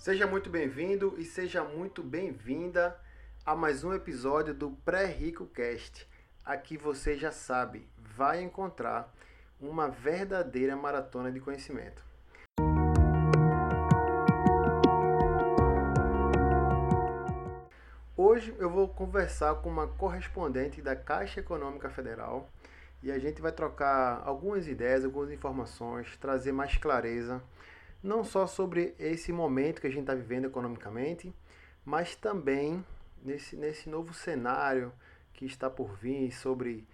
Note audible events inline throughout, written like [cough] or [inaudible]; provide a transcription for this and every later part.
Seja muito bem-vindo e seja muito bem-vinda a mais um episódio do Pré-Rico Cast. Aqui você já sabe, vai encontrar uma verdadeira maratona de conhecimento. Hoje eu vou conversar com uma correspondente da Caixa Econômica Federal e a gente vai trocar algumas ideias, algumas informações, trazer mais clareza não só sobre esse momento que a gente está vivendo economicamente, mas também nesse, nesse novo cenário que está por vir sobre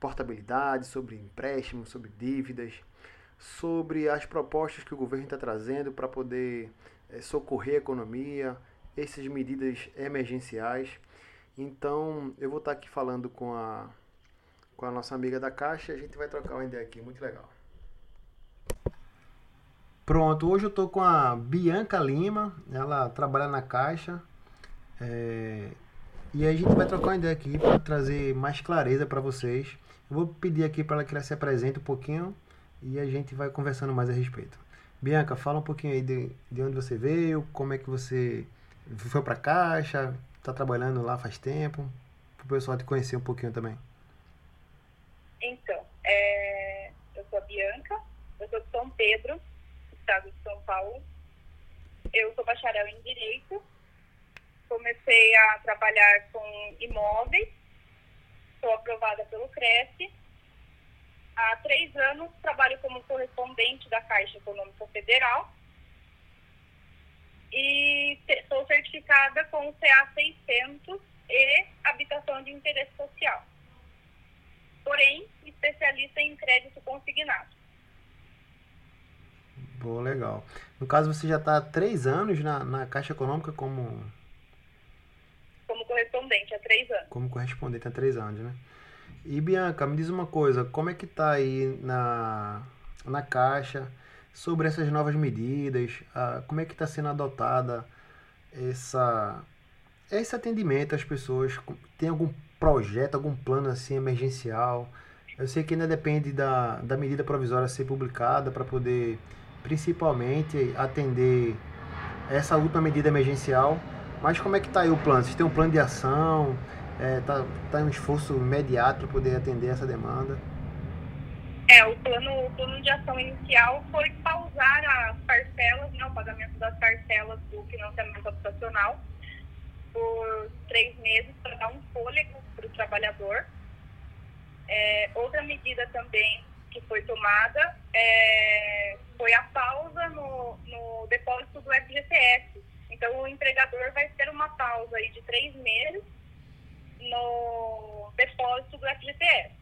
portabilidade, sobre empréstimos, sobre dívidas, sobre as propostas que o governo está trazendo para poder é, socorrer a economia, essas medidas emergenciais. Então, eu vou estar tá aqui falando com a, com a nossa amiga da Caixa e a gente vai trocar uma ideia aqui, muito legal. Pronto, hoje eu tô com a Bianca Lima, ela trabalha na Caixa. É, e a gente vai trocar uma ideia aqui para trazer mais clareza para vocês. Eu vou pedir aqui para ela que ela se apresente um pouquinho e a gente vai conversando mais a respeito. Bianca, fala um pouquinho aí de, de onde você veio, como é que você foi para a Caixa, está trabalhando lá faz tempo, para o pessoal te conhecer um pouquinho também. Então, é, eu sou a Bianca, eu sou de São Pedro, estado de São Paulo. Eu sou bacharel em Direito. Comecei a trabalhar com imóveis. Sou aprovada pelo CRECE. Há três anos trabalho como correspondente da Caixa Econômica Federal. E sou certificada com o CA 600 e habitação de interesse social. Porém, especialista em crédito consignado. Pô, legal. No caso, você já está há três anos na, na Caixa Econômica como. Como correspondente há três anos. Como correspondente há três anos, né? E Bianca, me diz uma coisa, como é que tá aí na, na Caixa sobre essas novas medidas? Ah, como é que está sendo adotada essa, esse atendimento às pessoas? Tem algum projeto, algum plano assim emergencial? Eu sei que ainda depende da, da medida provisória ser publicada para poder principalmente atender essa última medida emergencial. Mas como é que está aí o plano? Vocês têm um plano de ação? Está é, tá, tá um esforço imediato para poder atender essa demanda? É, o plano, o plano de ação inicial foi pausar as parcelas, né, o pagamento das parcelas do financiamento habitacional por três meses para dar um fôlego para o trabalhador. É, outra medida também que foi tomada é, foi a pausa no, no depósito do FGTS. Então, o empregador vai ter uma pausa aí de três meses no depósito do FGTS.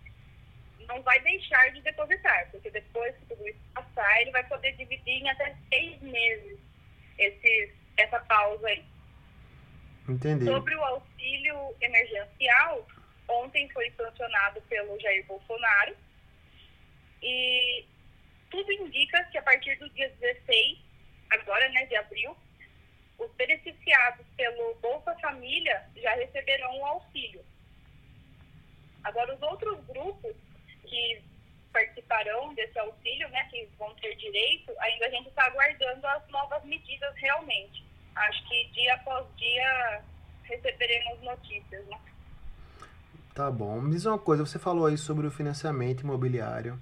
Não vai deixar de depositar, porque depois que tudo isso passar, ele vai poder dividir em até seis meses esse, essa pausa aí. Entendi. Sobre o auxílio emergencial, ontem foi sancionado pelo Jair Bolsonaro e tudo indica que a partir do dia 16, agora, né, de abril, os beneficiados pelo Bolsa Família já receberão o auxílio. Agora, os outros grupos que participarão desse auxílio, né, que vão ter direito, ainda a gente está aguardando as novas medidas realmente. Acho que dia após dia receberemos notícias, né? Tá bom. Me diz uma coisa, você falou aí sobre o financiamento imobiliário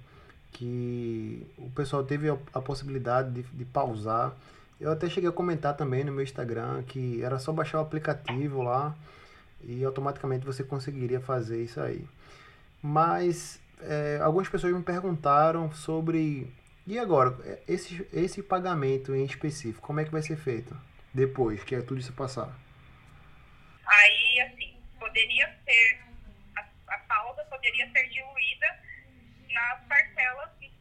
que o pessoal teve a, possibilidade de, de pausar. Eu até cheguei a comentar também no meu Instagram que era só baixar o aplicativo lá e automaticamente você conseguiria fazer isso aí. Mas é, algumas pessoas me perguntaram sobre e agora esse, esse pagamento em específico, como é que vai ser feito depois que é tudo isso passar? Aí assim poderia ser a, a pausa poderia ser diluída nas parcelas que,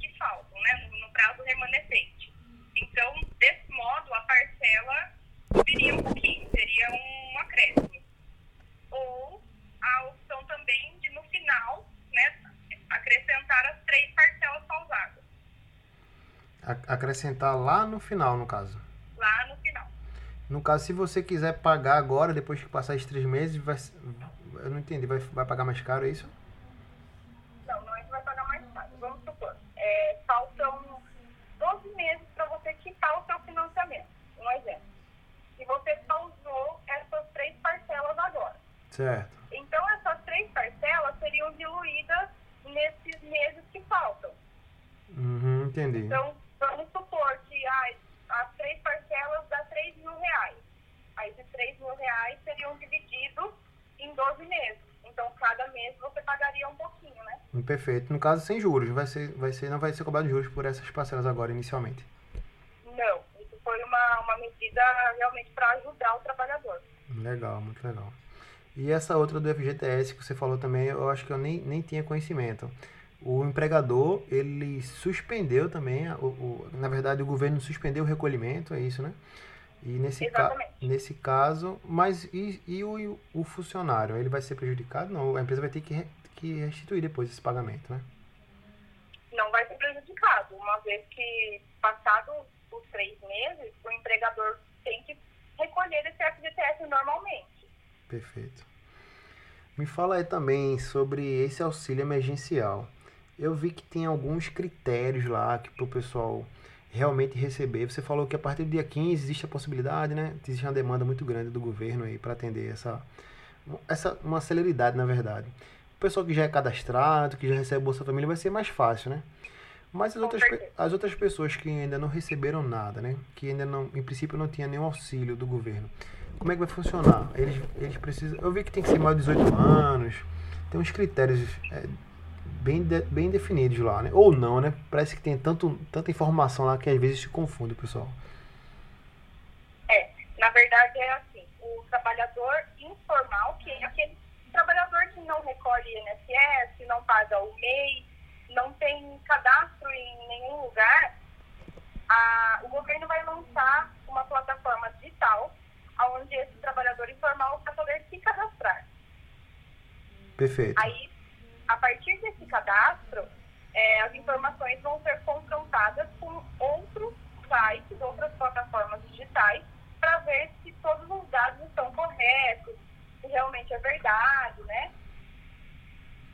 que faltam, né, no, no prazo remanescente. Então, desse modo, a parcela viria um pouquinho, seria um acréscimo. Ou a opção também de, no final, né, acrescentar as três parcelas pausadas. Acrescentar lá no final, no caso? Lá no final. No caso, se você quiser pagar agora, depois que passar esses três meses, vai, eu não entendi, vai, vai pagar mais caro, é isso? faltam 12 meses para você quitar o seu financiamento. Um exemplo. Certo. Então, essas três parcelas seriam diluídas nesses meses que faltam. Uhum, entendi. Então, vamos supor que as, as três parcelas dá 3 mil reais. Aí, esses 3 mil reais seriam divididos em 12 meses. Então, cada mês você pagaria um pouquinho, né? Perfeito. No caso, sem juros. Vai ser, vai ser, não vai ser cobrado juros por essas parcelas agora, inicialmente. Não. Isso foi uma, uma medida realmente para ajudar o trabalhador. Legal, muito legal. E essa outra do FGTS que você falou também, eu acho que eu nem, nem tinha conhecimento. O empregador, ele suspendeu também, o, o, na verdade o governo suspendeu o recolhimento, é isso, né? E nesse, ca nesse caso, mas e, e o, o funcionário, ele vai ser prejudicado? Não, a empresa vai ter que, re, que restituir depois esse pagamento, né? Não vai ser prejudicado, uma vez que passados os três meses, o empregador tem que recolher esse FGTS normalmente. Perfeito. Me fala aí também sobre esse auxílio emergencial. Eu vi que tem alguns critérios lá que para o pessoal realmente receber. Você falou que a partir do dia 15 existe a possibilidade, né? Existe uma demanda muito grande do governo aí para atender essa, essa uma celeridade, na verdade. O pessoal que já é cadastrado, que já recebe Bolsa Família, vai ser mais fácil, né? Mas as outras, as outras pessoas que ainda não receberam nada, né? Que ainda não, em princípio, não tinha nenhum auxílio do governo como é que vai funcionar? Eles, eles precisam. Eu vi que tem que ser mais de 18 anos. Tem uns critérios é, bem, de, bem definidos lá, né? Ou não, né? Parece que tem tanto, tanta informação lá que às vezes se confunde, pessoal. É, na verdade é assim, o trabalhador informal, que é aquele trabalhador que não recolhe INSS, não paga o MEI, não tem cadastro em nenhum lugar, a, o governo vai lançar uma plataforma digital onde esse trabalhador informal vai poder se cadastrar. Perfeito. Aí, a partir desse cadastro, é, as informações vão ser confrontadas com outros sites, outras plataformas digitais, para ver se todos os dados estão corretos, se realmente é verdade, né?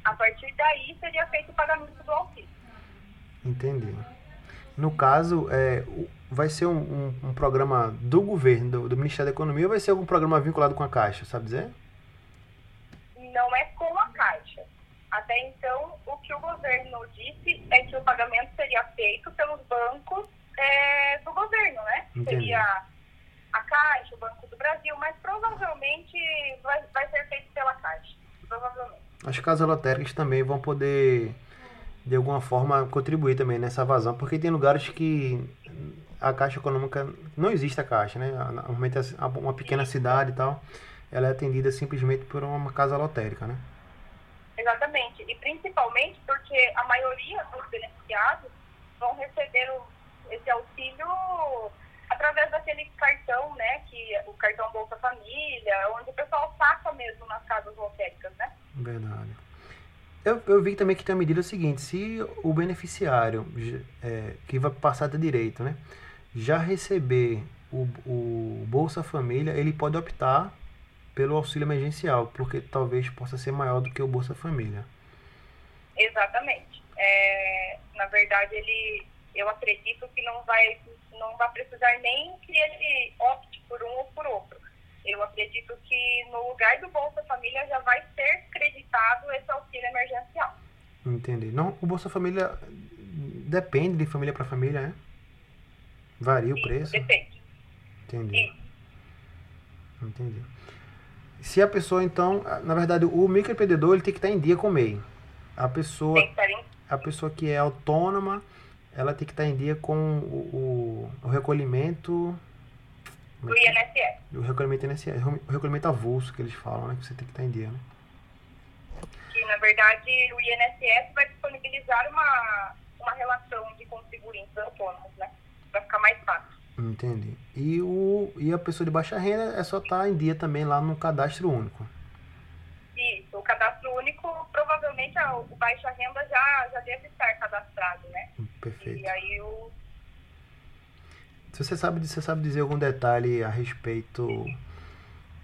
A partir daí seria feito o pagamento do auxílio. Entendi. No caso, é, vai ser um, um, um programa do governo, do, do, Ministério da Economia, ou vai ser algum programa vinculado com a Caixa, sabe dizer? Não é com a Caixa. Até então, o que o governo disse é que o pagamento seria feito pelos bancos é, do governo, né? Entendi. Seria a Caixa, o Banco do Brasil, mas provavelmente vai, vai ser feito pela Caixa. Provavelmente. As casas lotéricas também vão poder, de alguma forma, contribuir também nessa vazão, porque tem lugares que a Caixa Econômica, não existe a Caixa, né? Normalmente uma pequena cidade e tal, ela é atendida simplesmente por uma casa lotérica, né? Exatamente, e principalmente porque a maioria dos beneficiados vão receber o, esse auxílio através daquele cartão, né, que o cartão Bolsa Família, onde o pessoal saca mesmo nas casas lotéricas, né? Verdade. Eu, eu vi também que tem a medida seguinte, se o beneficiário é, que vai passar de direito, né, já receber o, o Bolsa Família, ele pode optar pelo auxílio emergencial, porque talvez possa ser maior do que o Bolsa Família. Exatamente. É, na verdade, ele, eu acredito que não vai, não vai precisar nem que ele opte por um ou por outro. Eu acredito que no lugar do Bolsa Família já vai ser creditado esse auxílio emergencial. Entendi. Não, o Bolsa Família depende de família para família, né? Varia o preço? Depende. Entendi. Entendi. Se a pessoa, então, na verdade, o microempreendedor ele tem que estar em dia com o MEI. A pessoa, a pessoa que é autônoma, ela tem que estar em dia com o, o, o recolhimento. Do INSS. O recolhimento INSS. O recolhimento avulso que eles falam, né? Que você tem que estar em dia, né? Que, na verdade, o INSS vai disponibilizar uma, uma relação de contribuintes autônomos, né? Entendi. E, o, e a pessoa de baixa renda é só estar tá em dia também lá no cadastro único. Isso, o cadastro único, provavelmente o baixa renda já, já deve estar cadastrado, né? Perfeito. E aí o. Se você sabe, você sabe dizer algum detalhe a respeito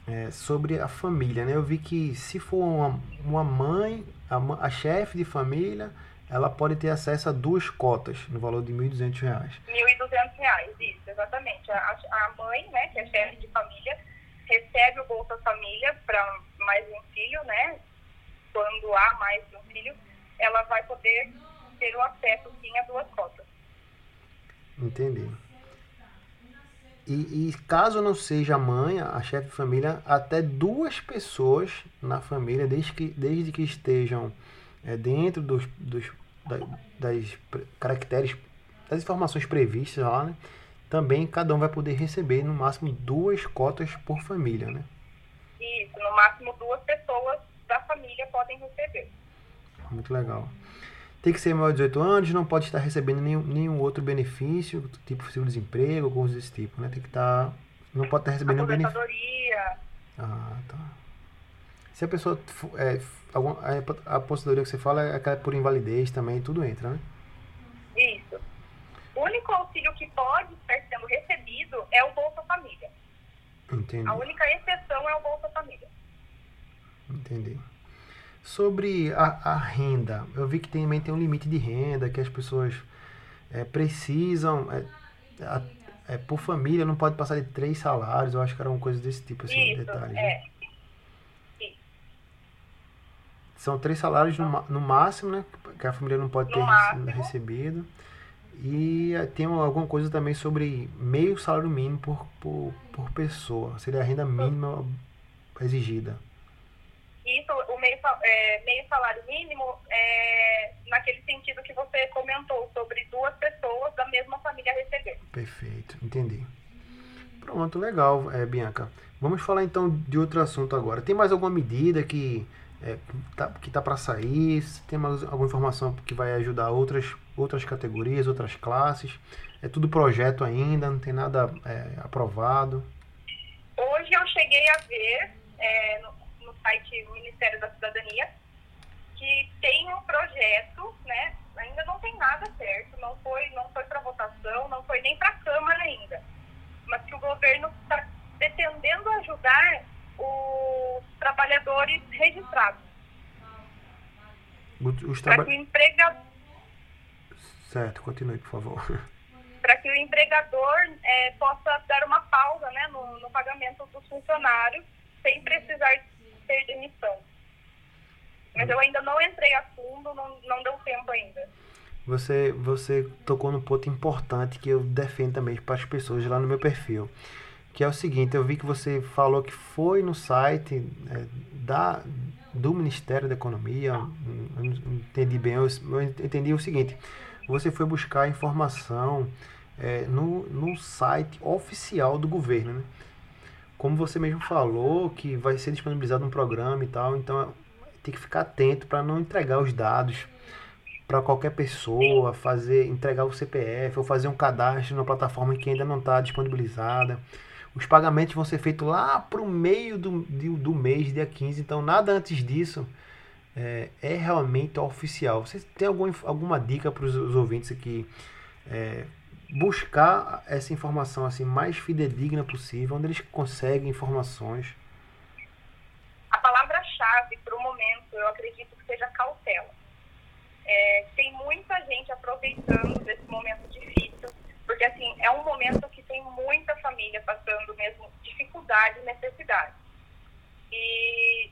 é, sobre a família, né? Eu vi que se for uma, uma mãe, a, a chefe de família, ela pode ter acesso a duas cotas no valor de R$ 1.200. R$ 1.200, isso, exatamente. A, a mãe, né, que é chefe de família, recebe o Bolsa Família para mais um filho, né? Quando há mais um filho, ela vai poder ter o acesso, sim, a duas cotas. Entendi. E, e, caso não seja a mãe, a chefe de família, até duas pessoas na família, desde que, desde que estejam é, dentro dos, dos, das caracteres, das informações previstas lá, né? Também cada um vai poder receber no máximo duas cotas por família, né? Isso, no máximo duas pessoas da família podem receber. Muito legal. Tem que ser maior de 18 anos, não pode estar recebendo nenhum, nenhum outro benefício, tipo seguro-desemprego, coisas desse tipo, né? Tem que estar. Não pode estar recebendo nenhum benefício. Ah, tá. Se a pessoa. É, a, a aposentadoria que você fala é aquela por invalidez também, tudo entra, né? Isso. O único auxílio que pode estar sendo recebido é o Bolsa Família. Entendi. A única exceção é o Bolsa Família. Entendi. Sobre a, a renda, eu vi que também tem um limite de renda, que as pessoas é, precisam, é, a, é, por família, não pode passar de três salários, eu acho que era uma coisa desse tipo, assim, Isso, detalhes. Né? É. Né? São três salários no, no máximo, né? Que a família não pode ter recebido. E eh, tem alguma coisa também sobre meio salário mínimo por, por, por pessoa. Seria a renda mínima exigida isso, o meio, é, meio salário mínimo, é, naquele sentido que você comentou, sobre duas pessoas da mesma família receber. Perfeito, entendi. Pronto, legal, é, Bianca. Vamos falar então de outro assunto agora. Tem mais alguma medida que é, tá, que tá para sair? Tem mais alguma informação que vai ajudar outras, outras categorias, outras classes? É tudo projeto ainda, não tem nada é, aprovado? Hoje eu cheguei a ver é, no, site Ministério da Cidadania, que tem um projeto, né? Ainda não tem nada certo, não foi, não foi para votação, não foi nem para a Câmara ainda. Mas que o governo está pretendendo ajudar os trabalhadores registrados. Para que o empregador. Certo, continue, por favor. [laughs] Para que o empregador é, possa dar uma pausa né, no, no pagamento dos funcionários, sem precisar ter demissão. Mas eu ainda não entrei a fundo, não, não deu tempo ainda. Você, você tocou num ponto importante que eu defendo também para as pessoas lá no meu perfil. Que é o seguinte, eu vi que você falou que foi no site é, da, do Ministério da Economia, eu não entendi bem, eu, eu entendi o seguinte, você foi buscar informação é, no, no site oficial do governo, né? como você mesmo falou, que vai ser disponibilizado um programa e tal, então tem que ficar atento para não entregar os dados para qualquer pessoa, fazer entregar o CPF ou fazer um cadastro na plataforma que ainda não está disponibilizada. Os pagamentos vão ser feitos lá para o meio do, do, do, mês, dia 15, então nada antes disso é, é realmente oficial. Você tem algum, alguma dica para os ouvintes aqui? É, buscar essa informação assim mais fidedigna possível, onde eles conseguem informações. A palavra-chave para o momento, eu acredito que seja cautela. É, tem muita gente aproveitando desse momento difícil, porque assim é um momento que tem muita família passando mesmo dificuldade e necessidade. E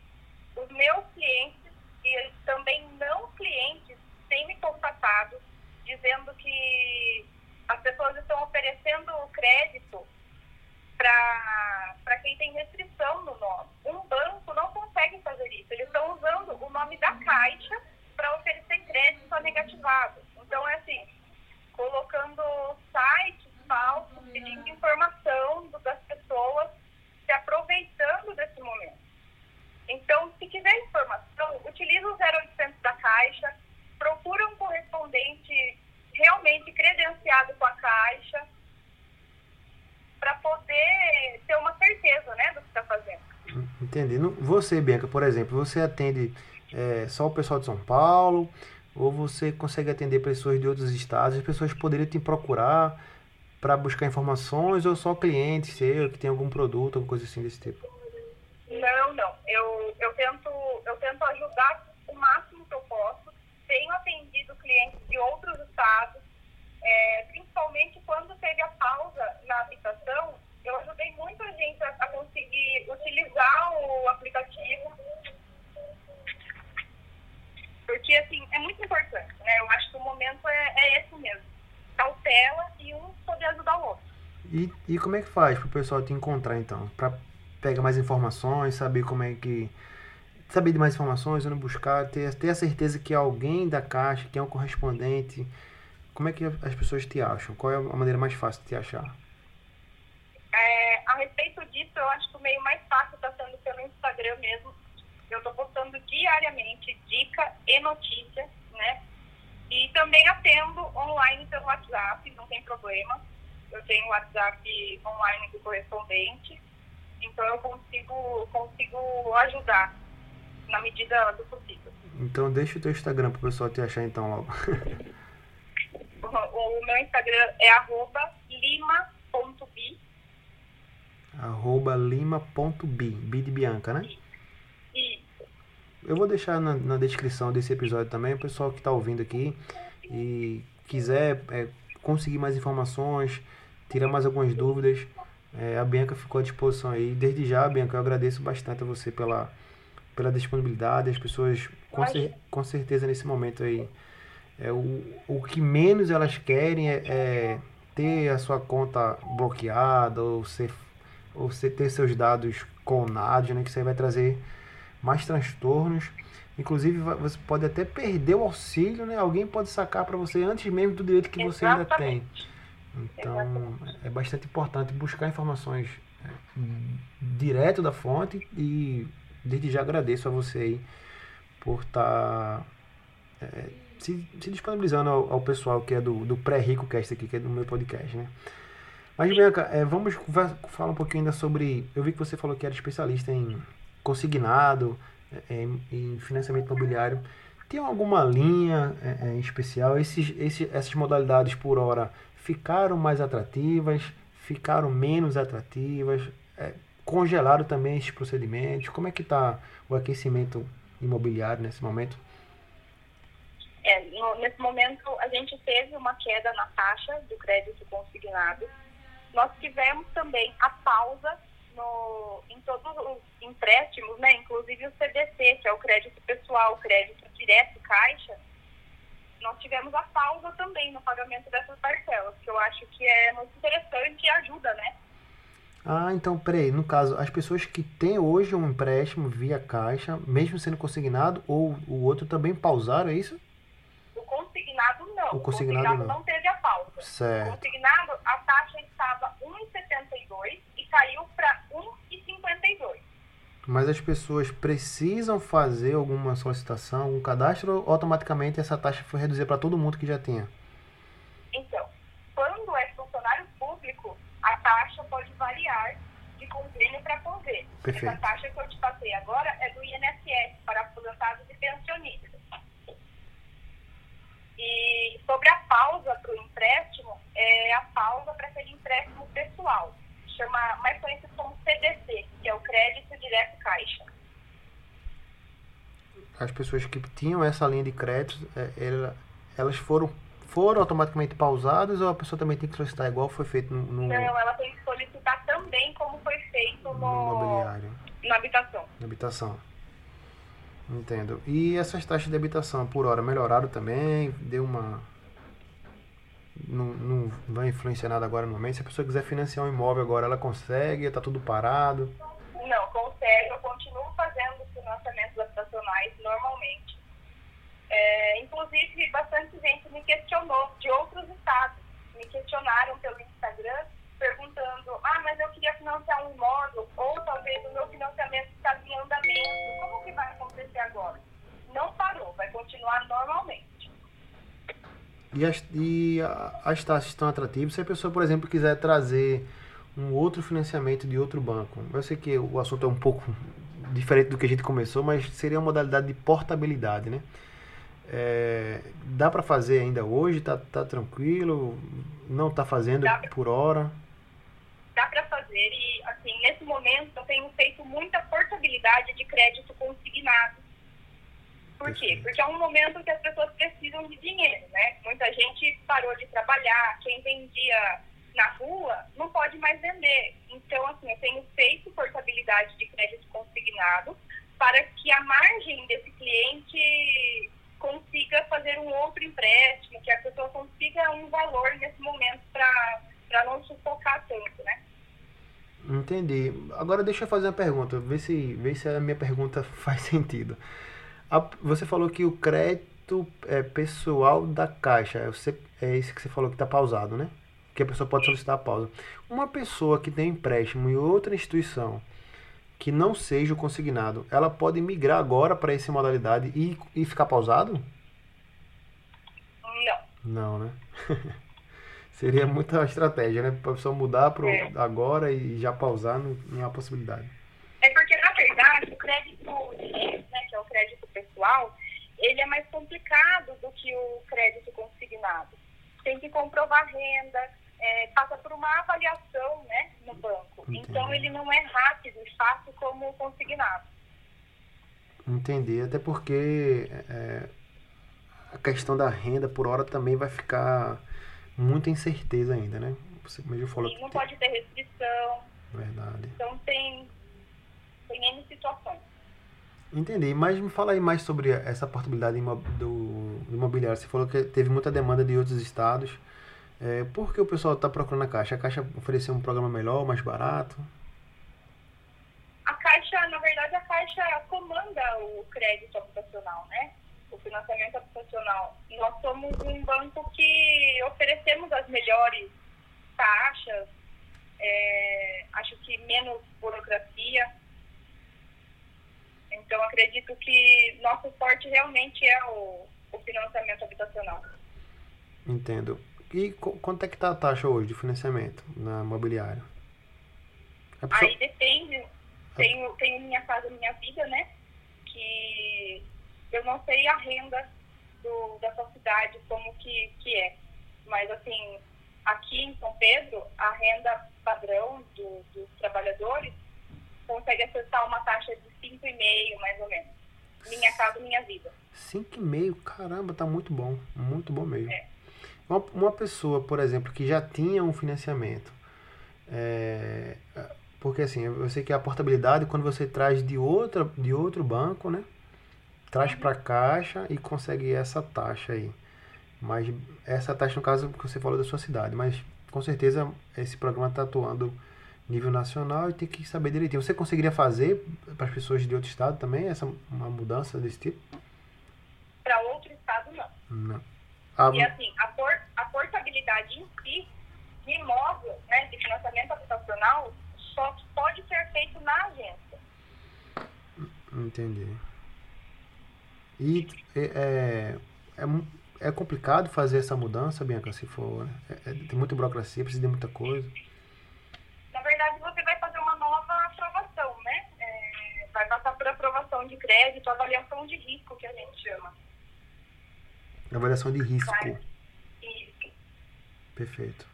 os meus clientes e também não clientes têm me contatado dizendo que as pessoas estão oferecendo crédito para quem tem restrição no nome. Um banco não consegue fazer isso. Eles estão usando o nome da Caixa para oferecer crédito a negativado. Então, é assim, colocando sites falsos, pedindo informação das pessoas, se aproveitando desse momento. Então, se quiser informação, utilize o 0800 da Caixa, procura um correspondente realmente credenciado com a Caixa, para poder ter uma certeza né, do que está fazendo. Entendi. Você, Bianca, por exemplo, você atende é, só o pessoal de São Paulo ou você consegue atender pessoas de outros estados? As pessoas poderiam te procurar para buscar informações ou só clientes seu que tem algum produto, alguma coisa assim desse tipo? Não, não. Eu, eu, tento, eu tento ajudar o máximo que eu posso tenho atendido clientes de outros estados, é, principalmente quando teve a pausa na aplicação, eu ajudei muita gente a, a conseguir utilizar o aplicativo. Porque, assim, é muito importante, né? Eu acho que o momento é, é esse mesmo. Cautela e um poder ajudar o outro. E, e como é que faz para o pessoal te encontrar, então? Para pegar mais informações, saber como é que... Saber de mais informações, onde buscar, ter, ter a certeza que alguém da Caixa, que é um correspondente... Como é que as pessoas te acham? Qual é a maneira mais fácil de te achar? É, a respeito disso, eu acho que o meio mais fácil está sendo pelo Instagram mesmo. Eu estou postando diariamente dica e notícia, né? E também atendo online pelo WhatsApp, não tem problema. Eu tenho o WhatsApp online do correspondente, então eu consigo, consigo ajudar na medida do possível. Então deixa o teu Instagram para o pessoal te achar então logo. o, [laughs] o meu Instagram é arroba lima.bi arroba lima.bi, bi de Bianca, né? Eu vou deixar na, na descrição desse episódio também, o pessoal que está ouvindo aqui e quiser é, conseguir mais informações, tirar mais algumas dúvidas, é, a Bianca ficou à disposição aí. Desde já, Bianca, eu agradeço bastante a você pela, pela disponibilidade. As pessoas, com, cer com certeza, nesse momento aí, é, o, o que menos elas querem é, é ter a sua conta bloqueada ou ser ou você ter seus dados clonados, né, que isso aí vai trazer mais transtornos. Inclusive, você pode até perder o auxílio, né? Alguém pode sacar para você antes mesmo do direito que você ainda tem. Então, é bastante importante buscar informações é, direto da fonte e desde já agradeço a você aí por estar tá, é, se, se, disponibilizando ao, ao, pessoal que é do, do pré-rico cast aqui, que é do meu podcast, né? Mas, Bianca, é, vamos falar um pouquinho ainda sobre. Eu vi que você falou que era especialista em consignado, é, em, em financiamento imobiliário. Tem alguma linha é, é, especial? Esses, esses, essas modalidades por hora ficaram mais atrativas? Ficaram menos atrativas? É, congelaram também esses procedimentos? Como é que está o aquecimento imobiliário nesse momento? É, no, nesse momento, a gente teve uma queda na taxa do crédito consignado nós tivemos também a pausa no, em todos os empréstimos, né, inclusive o CDC, que é o crédito pessoal, crédito direto, caixa, nós tivemos a pausa também no pagamento dessas parcelas, que eu acho que é muito interessante e ajuda, né? Ah, então, peraí, no caso, as pessoas que têm hoje um empréstimo via caixa, mesmo sendo consignado, ou o outro também pausaram, é isso? Não. O consignado, o consignado não. não teve a pausa. Certo. O consignado, a taxa estava 1,72 e caiu para 1,52. Mas as pessoas precisam fazer alguma solicitação, algum cadastro, ou automaticamente essa taxa foi reduzida para todo mundo que já tinha? Então, quando é funcionário público, a taxa pode variar de convênio para convênio. Perfeito. Essa taxa que eu te passei agora é do INSS, para aposentados e pensionistas. E sobre a pausa para o empréstimo, é a pausa para aquele empréstimo pessoal, chama mais conhecido como CDC, que é o Crédito Direto Caixa. As pessoas que tinham essa linha de crédito, é, elas foram, foram automaticamente pausadas ou a pessoa também tem que solicitar igual foi feito no... no... Não, ela tem que solicitar também como foi feito no, no imobiliário. Na habitação. Na habitação. Entendo. E essas taxas de habitação por hora melhoraram também? Deu uma. Não, não vai influenciar nada agora no momento. Se a pessoa quiser financiar um imóvel agora, ela consegue? Está tudo parado? Não, consegue. Eu continuo fazendo financiamentos habitacionais normalmente. É, inclusive, bastante gente me questionou de outros estados. Me questionaram pelo Instagram perguntando: ah, mas eu queria financiar um imóvel, ou talvez o meu financiamento está em andamento. Como que vai acontecer agora? Não parou, vai continuar normalmente. E as, e as taxas estão atrativas. Se a pessoa, por exemplo, quiser trazer um outro financiamento de outro banco, eu sei que o assunto é um pouco diferente do que a gente começou, mas seria uma modalidade de portabilidade, né? É, dá para fazer ainda hoje? Tá, tá tranquilo? Não tá fazendo por hora? Fazer e, assim, nesse momento eu tenho feito muita portabilidade de crédito consignado. Por quê? Porque é um momento que as pessoas precisam de dinheiro, né? Muita gente parou de trabalhar, quem vendia na rua não pode mais vender. Então, assim, eu tenho feito portabilidade de crédito consignado para que a margem desse cliente consiga fazer um outro empréstimo, que a pessoa consiga um valor nesse momento para não sufocar tanto, né? Entendi. Agora deixa eu fazer uma pergunta, ver se, ver se a minha pergunta [laughs] faz sentido. A, você falou que o crédito é pessoal da Caixa, é, você, é esse que você falou que está pausado, né? Que a pessoa pode solicitar a pausa. Uma pessoa que tem empréstimo em outra instituição, que não seja o consignado, ela pode migrar agora para essa modalidade e, e ficar pausado? Não. Não, né? [laughs] Seria muita estratégia, né? Para a pessoa mudar para é. agora e já pausar, não, não há possibilidade. É porque, na verdade, o crédito né, que é o crédito pessoal, ele é mais complicado do que o crédito consignado. Tem que comprovar renda, é, passa por uma avaliação né, no banco. Entendi. Então, ele não é rápido e fácil como o consignado. Entendi. Até porque é, a questão da renda por hora também vai ficar muita incerteza ainda, né? Você mesmo falou Sim, não tem... pode ter restrição. Verdade. Então, tem, tem N situações. Entendi, mas me fala aí mais sobre essa portabilidade do, imobiliário. Você falou que teve muita demanda de outros estados. É, por que o pessoal está procurando a Caixa? A Caixa ofereceu um programa melhor, mais barato? A Caixa, na verdade, a Caixa comanda o crédito habitacional, né? Financiamento habitacional. Nós somos um banco que oferecemos as melhores taxas, é, acho que menos burocracia. Então, acredito que nosso forte realmente é o, o financiamento habitacional. Entendo. E quanto é que está a taxa hoje de financiamento na imobiliária? Pessoa... Aí depende. Tenho, tenho Minha Casa Minha Vida, né? Que eu não sei a renda do, da sua cidade, como que, que é. Mas, assim, aqui em São Pedro, a renda padrão do, dos trabalhadores consegue acessar uma taxa de 5,5, mais ou menos. Minha Casa Minha Vida. 5,5? Caramba, tá muito bom. Muito bom mesmo. É. Uma, uma pessoa, por exemplo, que já tinha um financiamento, é, porque assim, eu sei que a portabilidade, quando você traz de, outra, de outro banco, né? Traz para a caixa e consegue essa taxa aí. Mas essa taxa, no caso, que você falou da sua cidade. Mas com certeza esse programa está atuando nível nacional e tem que saber direitinho. Você conseguiria fazer para as pessoas de outro estado também essa uma mudança desse tipo? Para outro estado, não. Não. Ah, e assim, a, por, a portabilidade em si, de imóvel, né, de financiamento habitacional, só pode ser feito na agência. Entendi. E é, é, é complicado fazer essa mudança, Bianca, se for. É, é, tem muita burocracia, precisa de muita coisa. Na verdade, você vai fazer uma nova aprovação, né? É, vai passar por aprovação de crédito, avaliação de risco, que a gente chama. Avaliação de risco. Perfeito.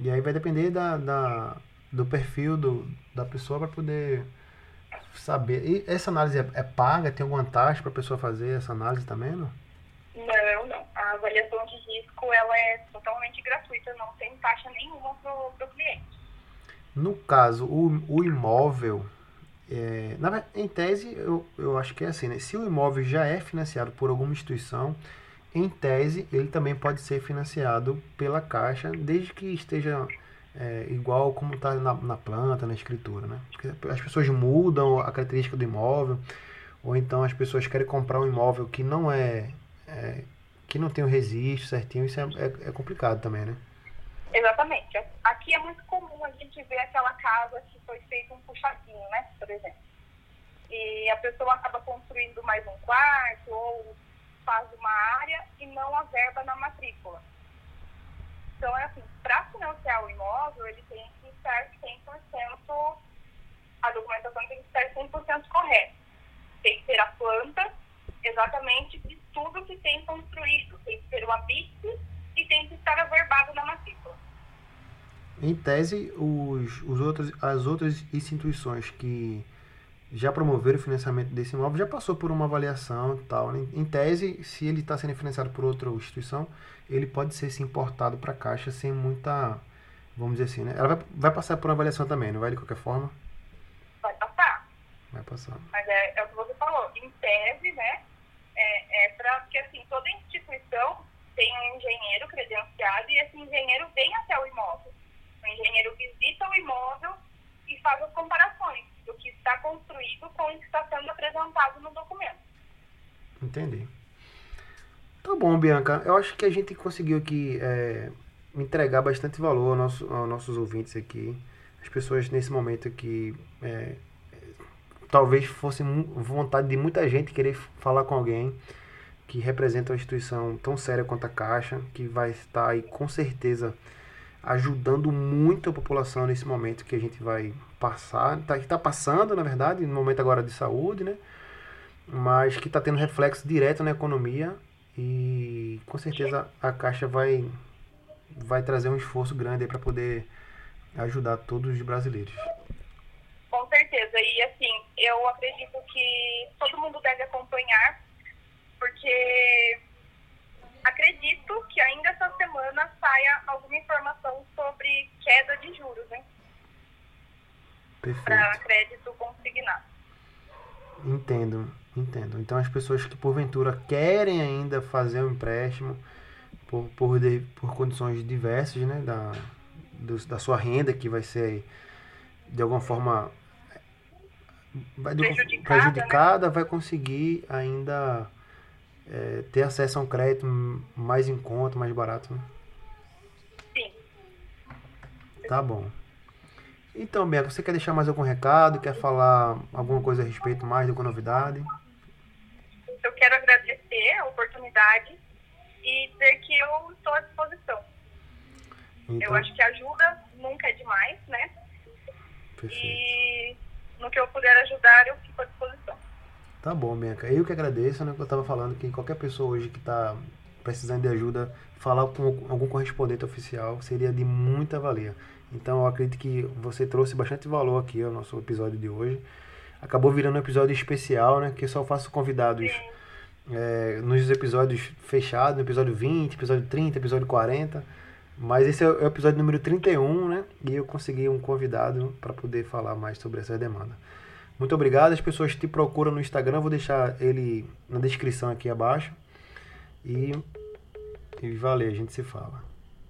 E aí vai depender da, da, do perfil do, da pessoa para poder saber. E essa análise é, é paga? Tem alguma taxa para a pessoa fazer essa análise também, não? Não, não. A avaliação de risco ela é totalmente gratuita, não tem taxa nenhuma para o cliente. No caso, o, o imóvel, é, na, em tese, eu, eu acho que é assim, né? Se o imóvel já é financiado por alguma instituição, em tese, ele também pode ser financiado pela Caixa, desde que esteja é, igual como está na, na, planta, na escritura, né? As pessoas mudam a característica do imóvel, ou então as pessoas querem comprar um imóvel que não é, é que não tem o registro certinho, isso é, é, é complicado também, né? Exatamente. Aqui é muito comum a gente ver aquela casa que foi feito um puxadinho, né? Por exemplo. E a pessoa acaba construindo mais um quarto ou faz uma área e não a verba na matrícula. Então, é assim, para financiar o imóvel, ele tem que estar 100%, a documentação tem que estar 100% correta. Tem que ter a planta exatamente de tudo que tem construído. Tem que ter o habite e tem que estar averbado na matrícula. Em tese, os, os outros, as outras instituições que já promoveram o financiamento desse imóvel já passou por uma avaliação e tal. Né? Em tese, se ele está sendo financiado por outra instituição, ele pode ser se importado para a Caixa sem muita, vamos dizer assim, né? Ela vai, vai passar por uma avaliação também, não vai de qualquer forma? Vai passar. Vai passar. Mas é, é o que você falou. Em tese, né? É, é para que assim, toda instituição tem um engenheiro credenciado e esse engenheiro vem até o imóvel. O engenheiro visita o imóvel e faz as comparações do que está construído com o que está sendo apresentado no documento. Entendi. Bom, Bianca. Eu acho que a gente conseguiu aqui é, entregar bastante valor aos, nosso, aos nossos ouvintes aqui. As pessoas nesse momento aqui é, talvez fosse vontade de muita gente querer falar com alguém que representa uma instituição tão séria quanto a Caixa, que vai estar aí com certeza ajudando muito a população nesse momento que a gente vai passar, tá, que está passando, na verdade, no momento agora de saúde, né? Mas que está tendo reflexo direto na economia e com certeza a Caixa vai, vai trazer um esforço grande para poder ajudar todos os brasileiros. Com certeza. E assim, eu acredito que todo mundo deve acompanhar, porque acredito que ainda essa semana saia alguma informação sobre queda de juros, né? Para crédito consignado. Entendo, entendo. Então as pessoas que porventura querem ainda fazer um empréstimo por, por, de, por condições diversas, né? Da, do, da sua renda que vai ser de alguma forma vai prejudicada, prejudicada né? vai conseguir ainda é, ter acesso a um crédito mais em conta, mais barato, né? Sim. Tá bom. Então, Bianca, você quer deixar mais algum recado? Quer falar alguma coisa a respeito mais, alguma novidade? Eu quero agradecer a oportunidade e dizer que eu estou à disposição. Então, eu acho que ajuda nunca é demais, né? Perfeito. E no que eu puder ajudar, eu fico à disposição. Tá bom, Bianca. Eu que agradeço, né? Que eu estava falando que qualquer pessoa hoje que está precisando de ajuda, falar com algum correspondente oficial seria de muita valia. Então eu acredito que você trouxe bastante valor aqui ao nosso episódio de hoje. Acabou virando um episódio especial, né? Que eu só faço convidados é, nos episódios fechados, no episódio 20, episódio 30, episódio 40. Mas esse é o episódio número 31, né? E eu consegui um convidado para poder falar mais sobre essa demanda. Muito obrigado. As pessoas te procuram no Instagram, vou deixar ele na descrição aqui abaixo. E, e valeu, a gente se fala.